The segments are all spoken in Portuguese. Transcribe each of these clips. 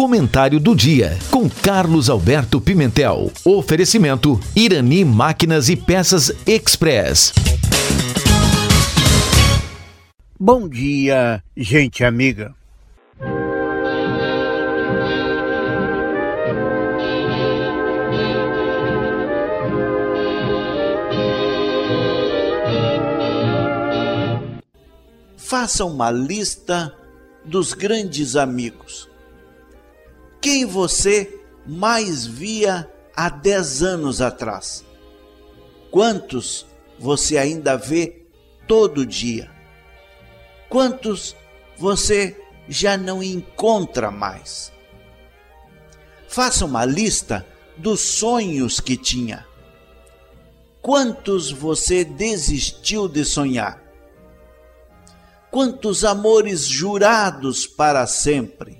Comentário do dia com Carlos Alberto Pimentel. Oferecimento Irani Máquinas e Peças Express. Bom dia, gente amiga. Faça uma lista dos grandes amigos. Quem você mais via há 10 anos atrás? Quantos você ainda vê todo dia? Quantos você já não encontra mais? Faça uma lista dos sonhos que tinha. Quantos você desistiu de sonhar? Quantos amores jurados para sempre?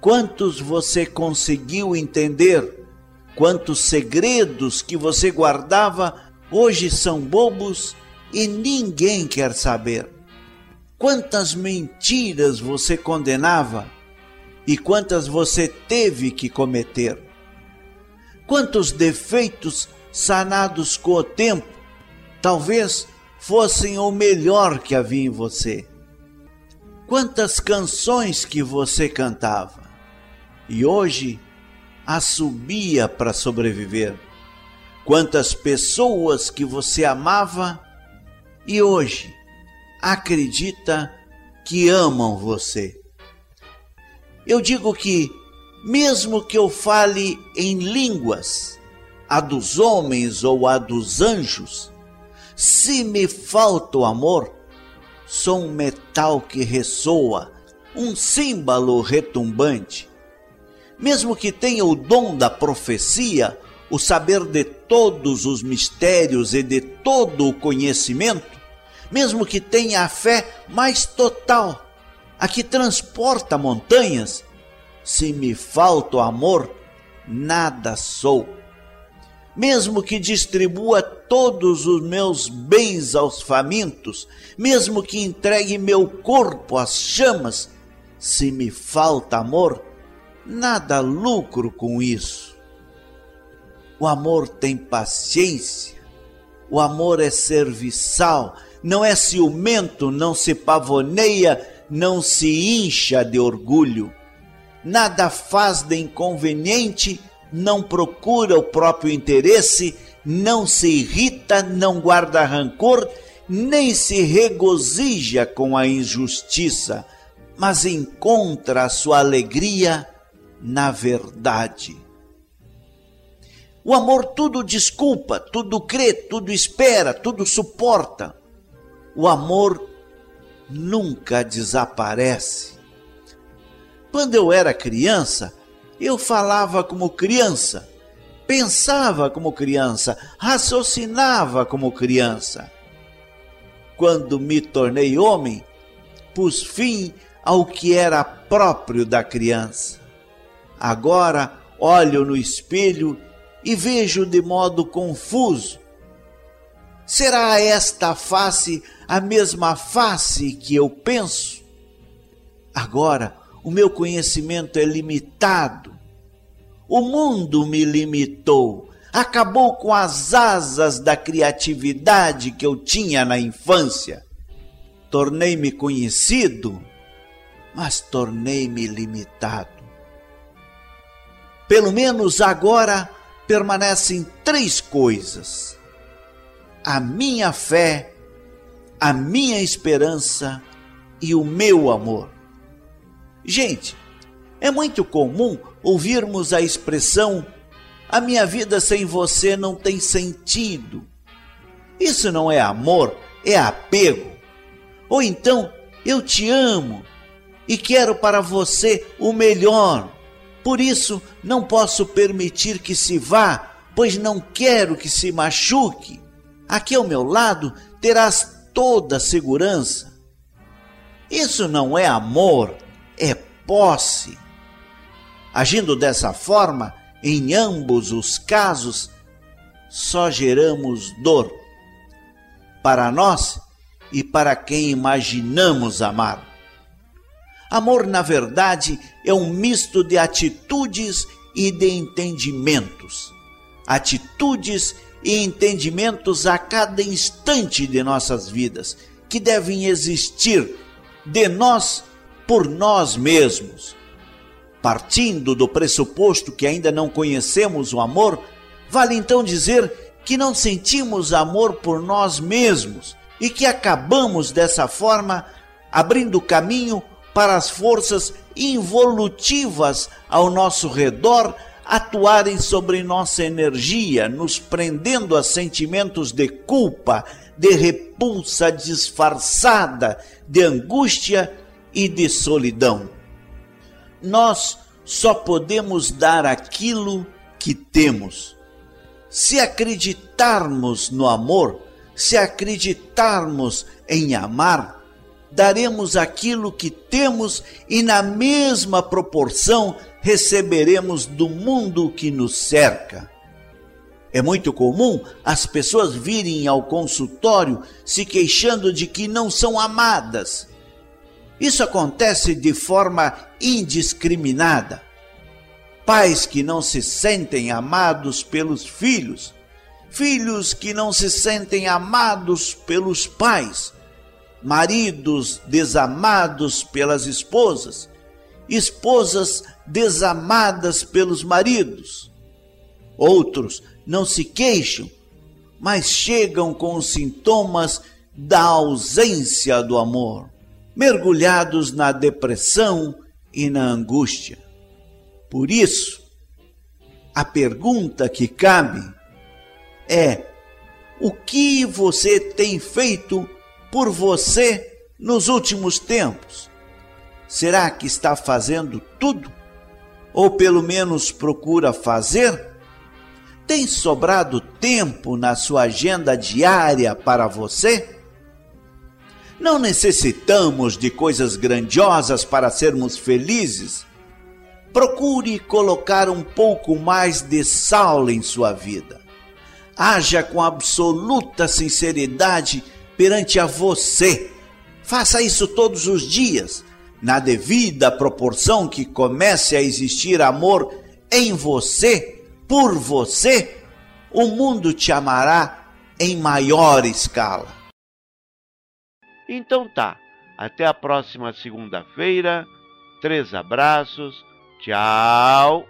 Quantos você conseguiu entender? Quantos segredos que você guardava hoje são bobos e ninguém quer saber? Quantas mentiras você condenava e quantas você teve que cometer? Quantos defeitos sanados com o tempo, talvez fossem o melhor que havia em você. Quantas canções que você cantava e hoje assobia para sobreviver. Quantas pessoas que você amava e hoje acredita que amam você. Eu digo que, mesmo que eu fale em línguas, a dos homens ou a dos anjos, se me falta o amor, sou um metal que ressoa, um símbolo retumbante. Mesmo que tenha o dom da profecia, o saber de todos os mistérios e de todo o conhecimento, mesmo que tenha a fé mais total, a que transporta montanhas, se me falta o amor, nada sou. Mesmo que distribua todos os meus bens aos famintos, mesmo que entregue meu corpo às chamas, se me falta amor, nada lucro com isso. O amor tem paciência, o amor é serviçal, não é ciumento, não se pavoneia, não se incha de orgulho, nada faz de inconveniente não procura o próprio interesse, não se irrita, não guarda rancor, nem se regozija com a injustiça, mas encontra a sua alegria na verdade. O amor tudo desculpa, tudo crê, tudo espera, tudo suporta. O amor nunca desaparece. Quando eu era criança, eu falava como criança, pensava como criança, raciocinava como criança. Quando me tornei homem, pus fim ao que era próprio da criança. Agora olho no espelho e vejo de modo confuso. Será esta face a mesma face que eu penso? Agora o meu conhecimento é limitado. O mundo me limitou, acabou com as asas da criatividade que eu tinha na infância. Tornei-me conhecido, mas tornei-me limitado. Pelo menos agora permanecem três coisas: a minha fé, a minha esperança e o meu amor. Gente, é muito comum ouvirmos a expressão: a minha vida sem você não tem sentido. Isso não é amor, é apego. Ou então, eu te amo e quero para você o melhor. Por isso, não posso permitir que se vá, pois não quero que se machuque. Aqui ao meu lado terás toda a segurança. Isso não é amor, é posse. Agindo dessa forma, em ambos os casos, só geramos dor para nós e para quem imaginamos amar. Amor, na verdade, é um misto de atitudes e de entendimentos. Atitudes e entendimentos a cada instante de nossas vidas, que devem existir de nós por nós mesmos. Partindo do pressuposto que ainda não conhecemos o amor, vale então dizer que não sentimos amor por nós mesmos e que acabamos dessa forma abrindo caminho para as forças involutivas ao nosso redor atuarem sobre nossa energia, nos prendendo a sentimentos de culpa, de repulsa disfarçada, de angústia e de solidão. Nós só podemos dar aquilo que temos. Se acreditarmos no amor, se acreditarmos em amar, daremos aquilo que temos e, na mesma proporção, receberemos do mundo que nos cerca. É muito comum as pessoas virem ao consultório se queixando de que não são amadas. Isso acontece de forma indiscriminada. Pais que não se sentem amados pelos filhos, filhos que não se sentem amados pelos pais, maridos desamados pelas esposas, esposas desamadas pelos maridos. Outros não se queixam, mas chegam com os sintomas da ausência do amor, mergulhados na depressão e na angústia. Por isso, a pergunta que cabe é: o que você tem feito por você nos últimos tempos? Será que está fazendo tudo? Ou pelo menos procura fazer? Tem sobrado tempo na sua agenda diária para você? Não necessitamos de coisas grandiosas para sermos felizes. Procure colocar um pouco mais de sal em sua vida haja com absoluta sinceridade perante a você. Faça isso todos os dias, na devida proporção que comece a existir amor em você, por você, o mundo te amará em maior escala. Então tá, até a próxima segunda-feira. Três abraços. Tchau.